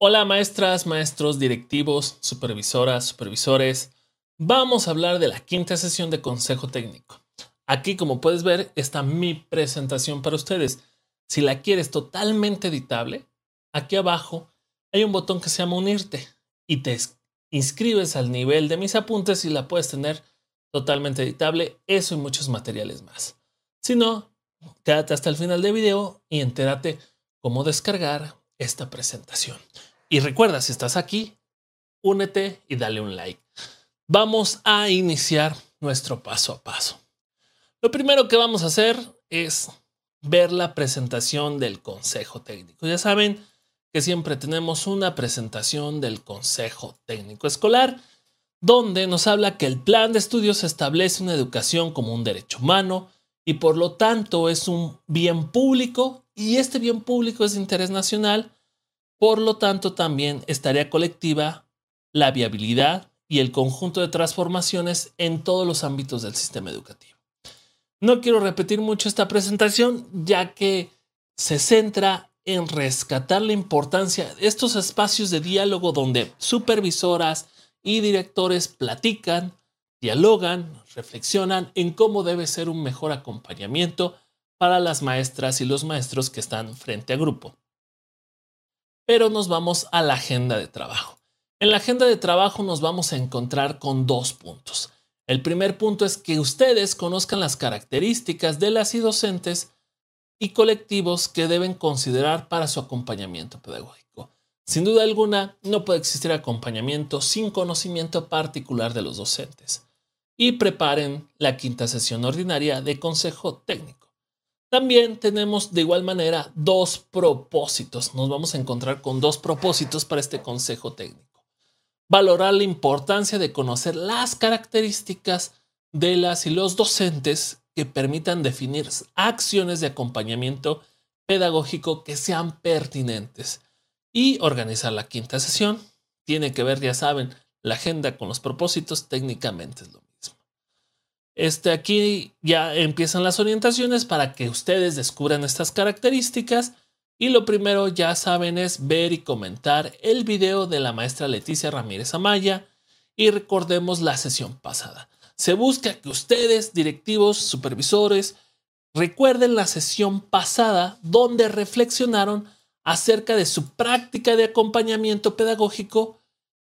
Hola maestras, maestros, directivos, supervisoras, supervisores. Vamos a hablar de la quinta sesión de consejo técnico. Aquí, como puedes ver, está mi presentación para ustedes. Si la quieres totalmente editable, aquí abajo hay un botón que se llama unirte y te inscribes al nivel de mis apuntes y la puedes tener totalmente editable, eso y muchos materiales más. Si no, quédate hasta el final del video y entérate cómo descargar esta presentación. Y recuerda, si estás aquí, únete y dale un like. Vamos a iniciar nuestro paso a paso. Lo primero que vamos a hacer es ver la presentación del consejo técnico. Ya saben que siempre tenemos una presentación del consejo técnico escolar donde nos habla que el plan de estudios establece una educación como un derecho humano y por lo tanto es un bien público y este bien público es de interés nacional por lo tanto, también estaría colectiva la viabilidad y el conjunto de transformaciones en todos los ámbitos del sistema educativo. No quiero repetir mucho esta presentación, ya que se centra en rescatar la importancia de estos espacios de diálogo donde supervisoras y directores platican, dialogan, reflexionan en cómo debe ser un mejor acompañamiento para las maestras y los maestros que están frente a grupo pero nos vamos a la agenda de trabajo. En la agenda de trabajo nos vamos a encontrar con dos puntos. El primer punto es que ustedes conozcan las características de las y docentes y colectivos que deben considerar para su acompañamiento pedagógico. Sin duda alguna, no puede existir acompañamiento sin conocimiento particular de los docentes. Y preparen la quinta sesión ordinaria de consejo técnico. También tenemos de igual manera dos propósitos. Nos vamos a encontrar con dos propósitos para este consejo técnico. Valorar la importancia de conocer las características de las y los docentes que permitan definir acciones de acompañamiento pedagógico que sean pertinentes y organizar la quinta sesión. Tiene que ver, ya saben, la agenda con los propósitos técnicamente es lo este, aquí ya empiezan las orientaciones para que ustedes descubran estas características. Y lo primero, ya saben, es ver y comentar el video de la maestra Leticia Ramírez Amaya. Y recordemos la sesión pasada. Se busca que ustedes, directivos, supervisores, recuerden la sesión pasada donde reflexionaron acerca de su práctica de acompañamiento pedagógico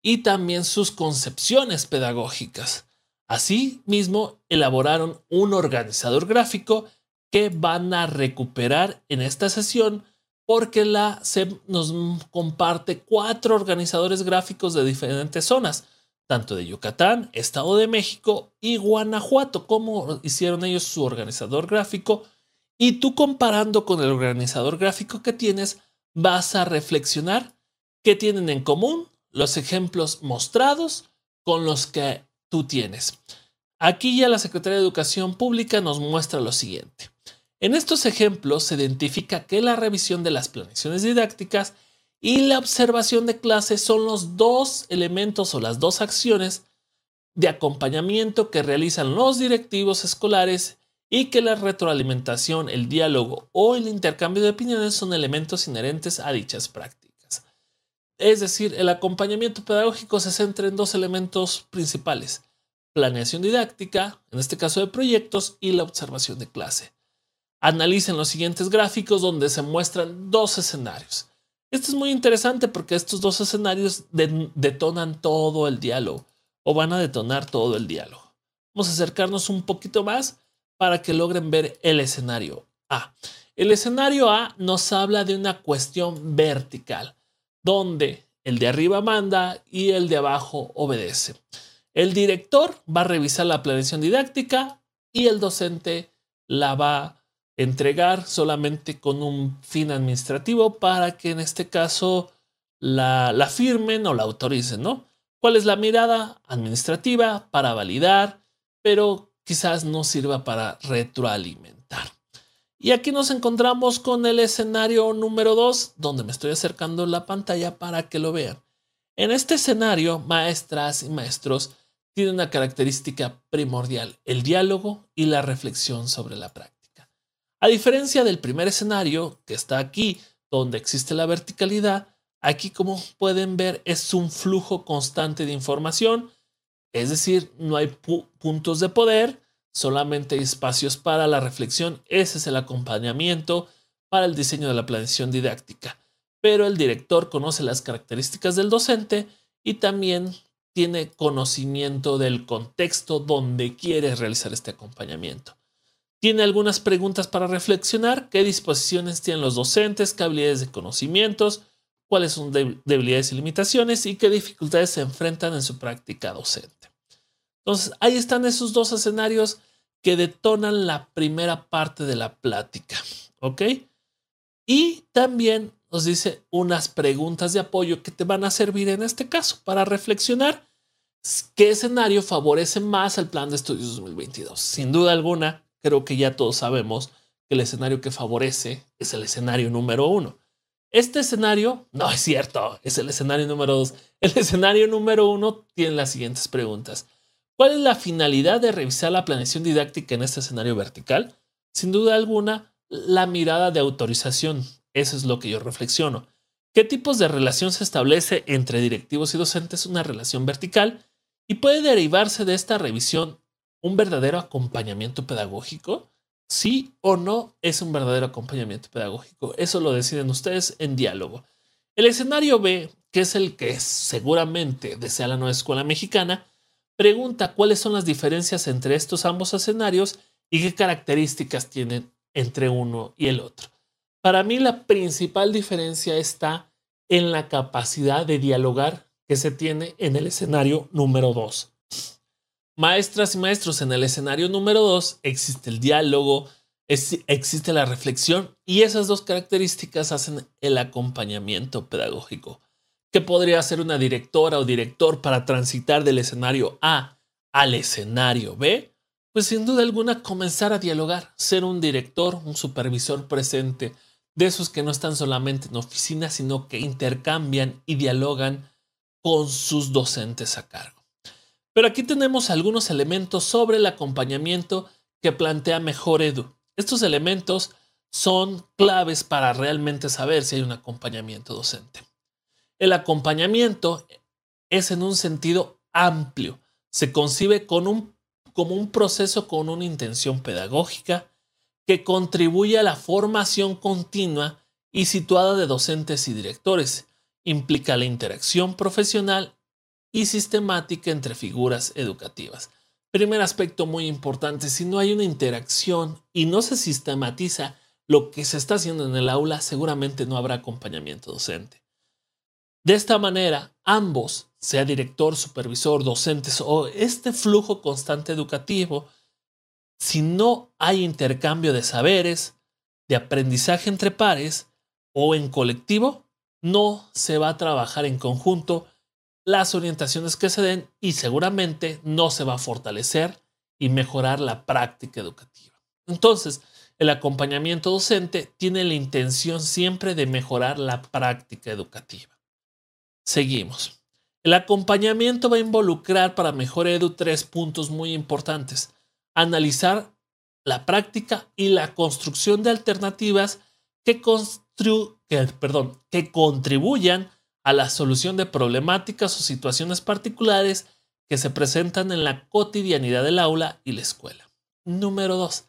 y también sus concepciones pedagógicas. Asimismo, elaboraron un organizador gráfico que van a recuperar en esta sesión porque la SEP nos comparte cuatro organizadores gráficos de diferentes zonas, tanto de Yucatán, Estado de México y Guanajuato, como hicieron ellos su organizador gráfico. Y tú comparando con el organizador gráfico que tienes, vas a reflexionar qué tienen en común los ejemplos mostrados con los que tú tienes. Aquí ya la Secretaría de Educación Pública nos muestra lo siguiente. En estos ejemplos se identifica que la revisión de las planeaciones didácticas y la observación de clases son los dos elementos o las dos acciones de acompañamiento que realizan los directivos escolares y que la retroalimentación, el diálogo o el intercambio de opiniones son elementos inherentes a dichas prácticas. Es decir, el acompañamiento pedagógico se centra en dos elementos principales, planeación didáctica, en este caso de proyectos, y la observación de clase. Analicen los siguientes gráficos donde se muestran dos escenarios. Esto es muy interesante porque estos dos escenarios detonan todo el diálogo o van a detonar todo el diálogo. Vamos a acercarnos un poquito más para que logren ver el escenario A. El escenario A nos habla de una cuestión vertical, donde el de arriba manda y el de abajo obedece. El director va a revisar la planeación didáctica y el docente la va a entregar solamente con un fin administrativo para que en este caso la, la firmen o la autoricen, ¿no? ¿Cuál es la mirada administrativa para validar, pero quizás no sirva para retroalimentar? Y aquí nos encontramos con el escenario número 2, donde me estoy acercando la pantalla para que lo vean. En este escenario, maestras y maestros tiene una característica primordial, el diálogo y la reflexión sobre la práctica. A diferencia del primer escenario, que está aquí, donde existe la verticalidad, Aquí, como pueden ver, es un flujo constante de información, es decir, no hay puntos de poder, solamente hay espacios para la reflexión. Ese es el acompañamiento para el diseño de la planeación didáctica. Pero el director conoce las características del docente y también tiene conocimiento del contexto donde quiere realizar este acompañamiento. Tiene algunas preguntas para reflexionar, qué disposiciones tienen los docentes, qué habilidades de conocimientos, cuáles son debilidades y limitaciones y qué dificultades se enfrentan en su práctica docente. Entonces, ahí están esos dos escenarios que detonan la primera parte de la plática. ¿Ok? Y también nos dice unas preguntas de apoyo que te van a servir en este caso para reflexionar qué escenario favorece más al plan de estudios 2022. Sin duda alguna, creo que ya todos sabemos que el escenario que favorece es el escenario número uno. Este escenario no es cierto, es el escenario número dos. El escenario número uno tiene las siguientes preguntas. ¿Cuál es la finalidad de revisar la planeación didáctica en este escenario vertical? Sin duda alguna, la mirada de autorización. Eso es lo que yo reflexiono. ¿Qué tipos de relación se establece entre directivos y docentes? Una relación vertical. ¿Y puede derivarse de esta revisión un verdadero acompañamiento pedagógico? sí o no es un verdadero acompañamiento pedagógico. Eso lo deciden ustedes en diálogo. El escenario B, que es el que seguramente desea la nueva escuela mexicana, pregunta cuáles son las diferencias entre estos ambos escenarios y qué características tienen entre uno y el otro. Para mí la principal diferencia está en la capacidad de dialogar que se tiene en el escenario número 2. Maestras y maestros, en el escenario número 2 existe el diálogo, existe la reflexión y esas dos características hacen el acompañamiento pedagógico. ¿Qué podría hacer una directora o director para transitar del escenario A al escenario B? Pues sin duda alguna comenzar a dialogar, ser un director, un supervisor presente, de esos que no están solamente en oficina, sino que intercambian y dialogan con sus docentes a cargo. Pero aquí tenemos algunos elementos sobre el acompañamiento que plantea Mejor Edu. Estos elementos son claves para realmente saber si hay un acompañamiento docente. El acompañamiento es en un sentido amplio. Se concibe como un proceso con una intención pedagógica que contribuye a la formación continua y situada de docentes y directores. Implica la interacción profesional y sistemática entre figuras educativas. Primer aspecto muy importante, si no hay una interacción y no se sistematiza lo que se está haciendo en el aula, seguramente no habrá acompañamiento docente. De esta manera, ambos, sea director, supervisor, docentes o este flujo constante educativo, si no hay intercambio de saberes, de aprendizaje entre pares o en colectivo, no se va a trabajar en conjunto las orientaciones que se den y seguramente no se va a fortalecer y mejorar la práctica educativa. Entonces, el acompañamiento docente tiene la intención siempre de mejorar la práctica educativa. Seguimos. El acompañamiento va a involucrar para Mejor Edu tres puntos muy importantes. Analizar la práctica y la construcción de alternativas que, contribuyan a la solución de problemáticas o situaciones particulares que se presentan en la cotidianidad del aula y la escuela. Número 2.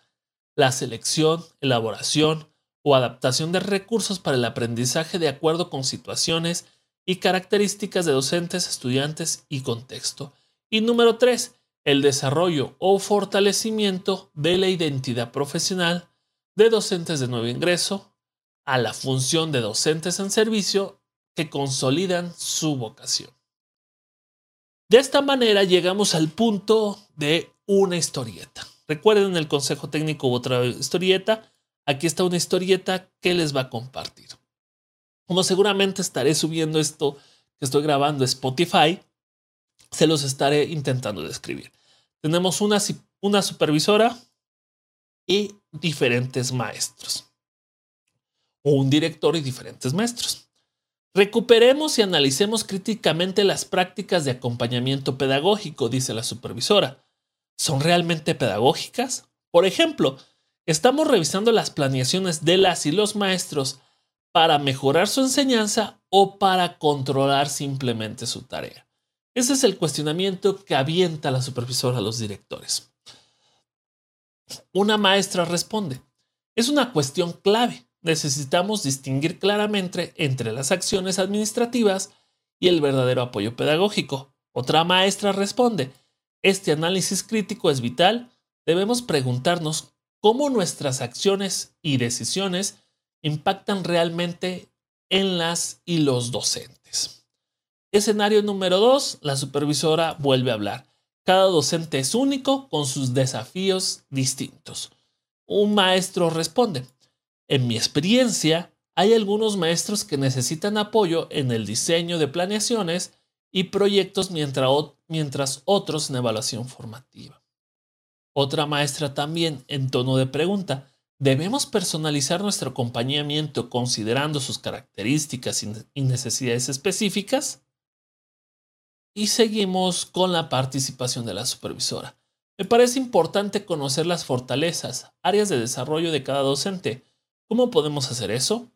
La selección, elaboración o adaptación de recursos para el aprendizaje de acuerdo con situaciones y características de docentes, estudiantes y contexto. Y número 3. El desarrollo o fortalecimiento de la identidad profesional de docentes de nuevo ingreso a la función de docentes en servicio que consolidan su vocación. De esta manera llegamos al punto de una historieta. Recuerden el consejo técnico otra historieta. Aquí está una historieta que les va a compartir. Como seguramente estaré subiendo esto que estoy grabando Spotify, se los estaré intentando describir. Tenemos una, una supervisora y diferentes maestros. O un director y diferentes maestros. Recuperemos y analicemos críticamente las prácticas de acompañamiento pedagógico, dice la supervisora. ¿Son realmente pedagógicas? Por ejemplo, ¿estamos revisando las planeaciones de las y los maestros para mejorar su enseñanza o para controlar simplemente su tarea? Ese es el cuestionamiento que avienta la supervisora a los directores. Una maestra responde, es una cuestión clave. Necesitamos distinguir claramente entre las acciones administrativas y el verdadero apoyo pedagógico. Otra maestra responde, este análisis crítico es vital. Debemos preguntarnos cómo nuestras acciones y decisiones impactan realmente en las y los docentes. Escenario número 2, la supervisora vuelve a hablar. Cada docente es único con sus desafíos distintos. Un maestro responde, en mi experiencia, hay algunos maestros que necesitan apoyo en el diseño de planeaciones y proyectos mientras, otros en evaluación formativa. Otra maestra también, en tono de pregunta, ¿debemos personalizar nuestro acompañamiento considerando sus características y necesidades específicas? Y seguimos con la participación de la supervisora. Me parece importante conocer las fortalezas, áreas de desarrollo de cada docente. ¿Cómo podemos hacer eso?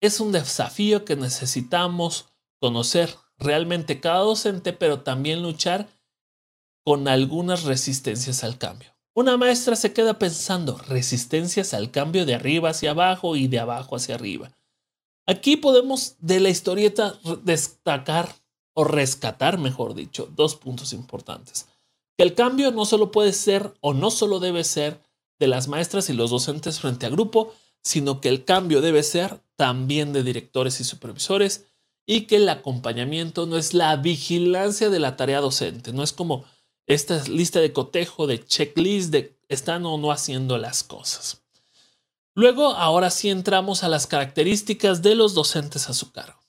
Es un desafío que necesitamos conocer realmente cada docente, pero también luchar con algunas resistencias al cambio. Una maestra se queda pensando resistencias al cambio de arriba hacia abajo y de abajo hacia arriba. Aquí podemos de la historieta destacar o rescatar, mejor dicho, dos puntos importantes. Que el cambio no solo puede ser o no solo debe ser de las maestras y los docentes frente a grupo, sino que el cambio debe ser también de directores y supervisores y que el acompañamiento no es la vigilancia de la tarea docente, no es como esta lista de cotejo, de checklist de están o no haciendo las cosas. Luego, ahora sí entramos a las características de los docentes a su cargo.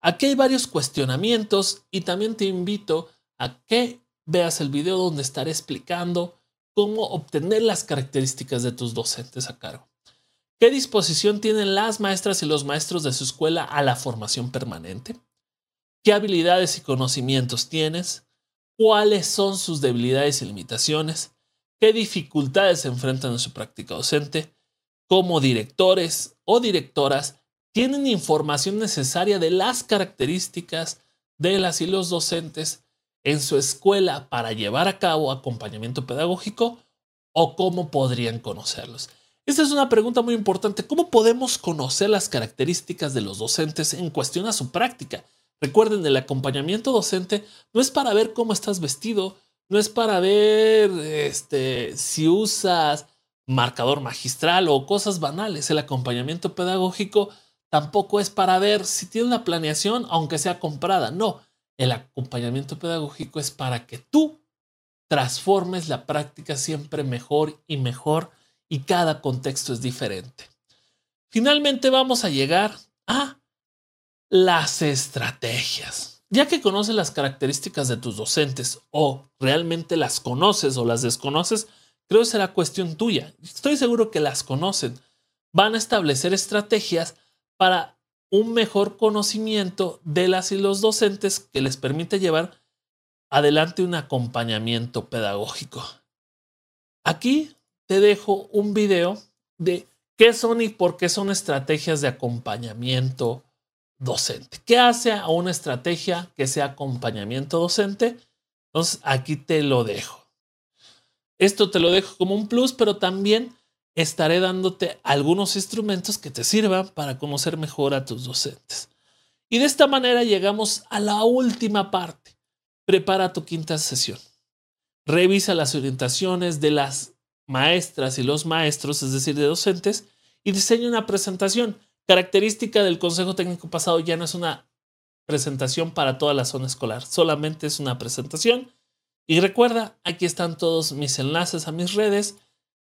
Aquí hay varios cuestionamientos y también te invito a que veas el video donde estaré explicando cómo obtener las características de tus docentes a cargo. ¿Qué disposición tienen las maestras y los maestros de su escuela a la formación permanente? ¿Qué habilidades y conocimientos tienes? ¿Cuáles son sus debilidades y limitaciones? ¿Qué dificultades enfrentan en su práctica docente? ¿Cómo directores o directoras tienen información necesaria de las características de las y los docentes en su escuela para llevar a cabo acompañamiento pedagógico o cómo podrían conocerlos. Esta es una pregunta muy importante. ¿Cómo podemos conocer las características de los docentes en cuestión a su práctica? Recuerden, el acompañamiento docente no es para ver cómo estás vestido, no es para ver este, si usas marcador magistral o cosas banales. El acompañamiento pedagógico tampoco es para ver si tiene una planeación, aunque sea comprada. No, el acompañamiento pedagógico es para que tú transformes la práctica siempre mejor y mejor y cada contexto es diferente. Finalmente vamos a llegar a las estrategias. Ya que conoces las características de tus docentes o realmente las conoces o las desconoces, creo que será cuestión tuya. Estoy seguro que las conocen. Van a establecer estrategias para un mejor conocimiento de las y los docentes que les permite llevar adelante un acompañamiento pedagógico. Aquí te dejo un video de qué son y por qué son estrategias de acompañamiento docente. ¿Qué hace a una estrategia que sea acompañamiento docente? Entonces aquí te lo dejo. Esto te lo dejo como un plus, pero también estaré dándote algunos instrumentos que te sirvan para conocer mejor a tus docentes. Y de esta manera llegamos a la última parte. Prepara tu quinta sesión. Revisa las orientaciones de las maestras y los maestros, es decir, de docentes, y diseña una presentación. Característica del Consejo Técnico pasado ya no es una presentación para toda la zona escolar, solamente es una presentación. Y recuerda, aquí están todos mis enlaces a mis redes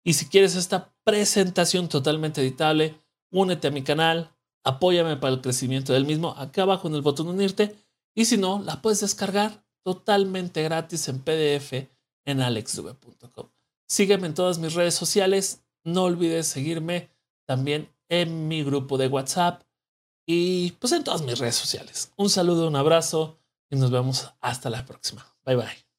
y si quieres esta presentación totalmente editable, únete a mi canal, apóyame para el crecimiento del mismo, acá abajo en el botón unirte. Y si no, la puedes descargar totalmente gratis en PDF en alexdube.com. Sígueme en todas mis redes sociales. No olvides seguirme también en mi grupo de WhatsApp y pues en todas mis redes sociales. Un saludo, un abrazo y nos vemos hasta la próxima. Bye bye.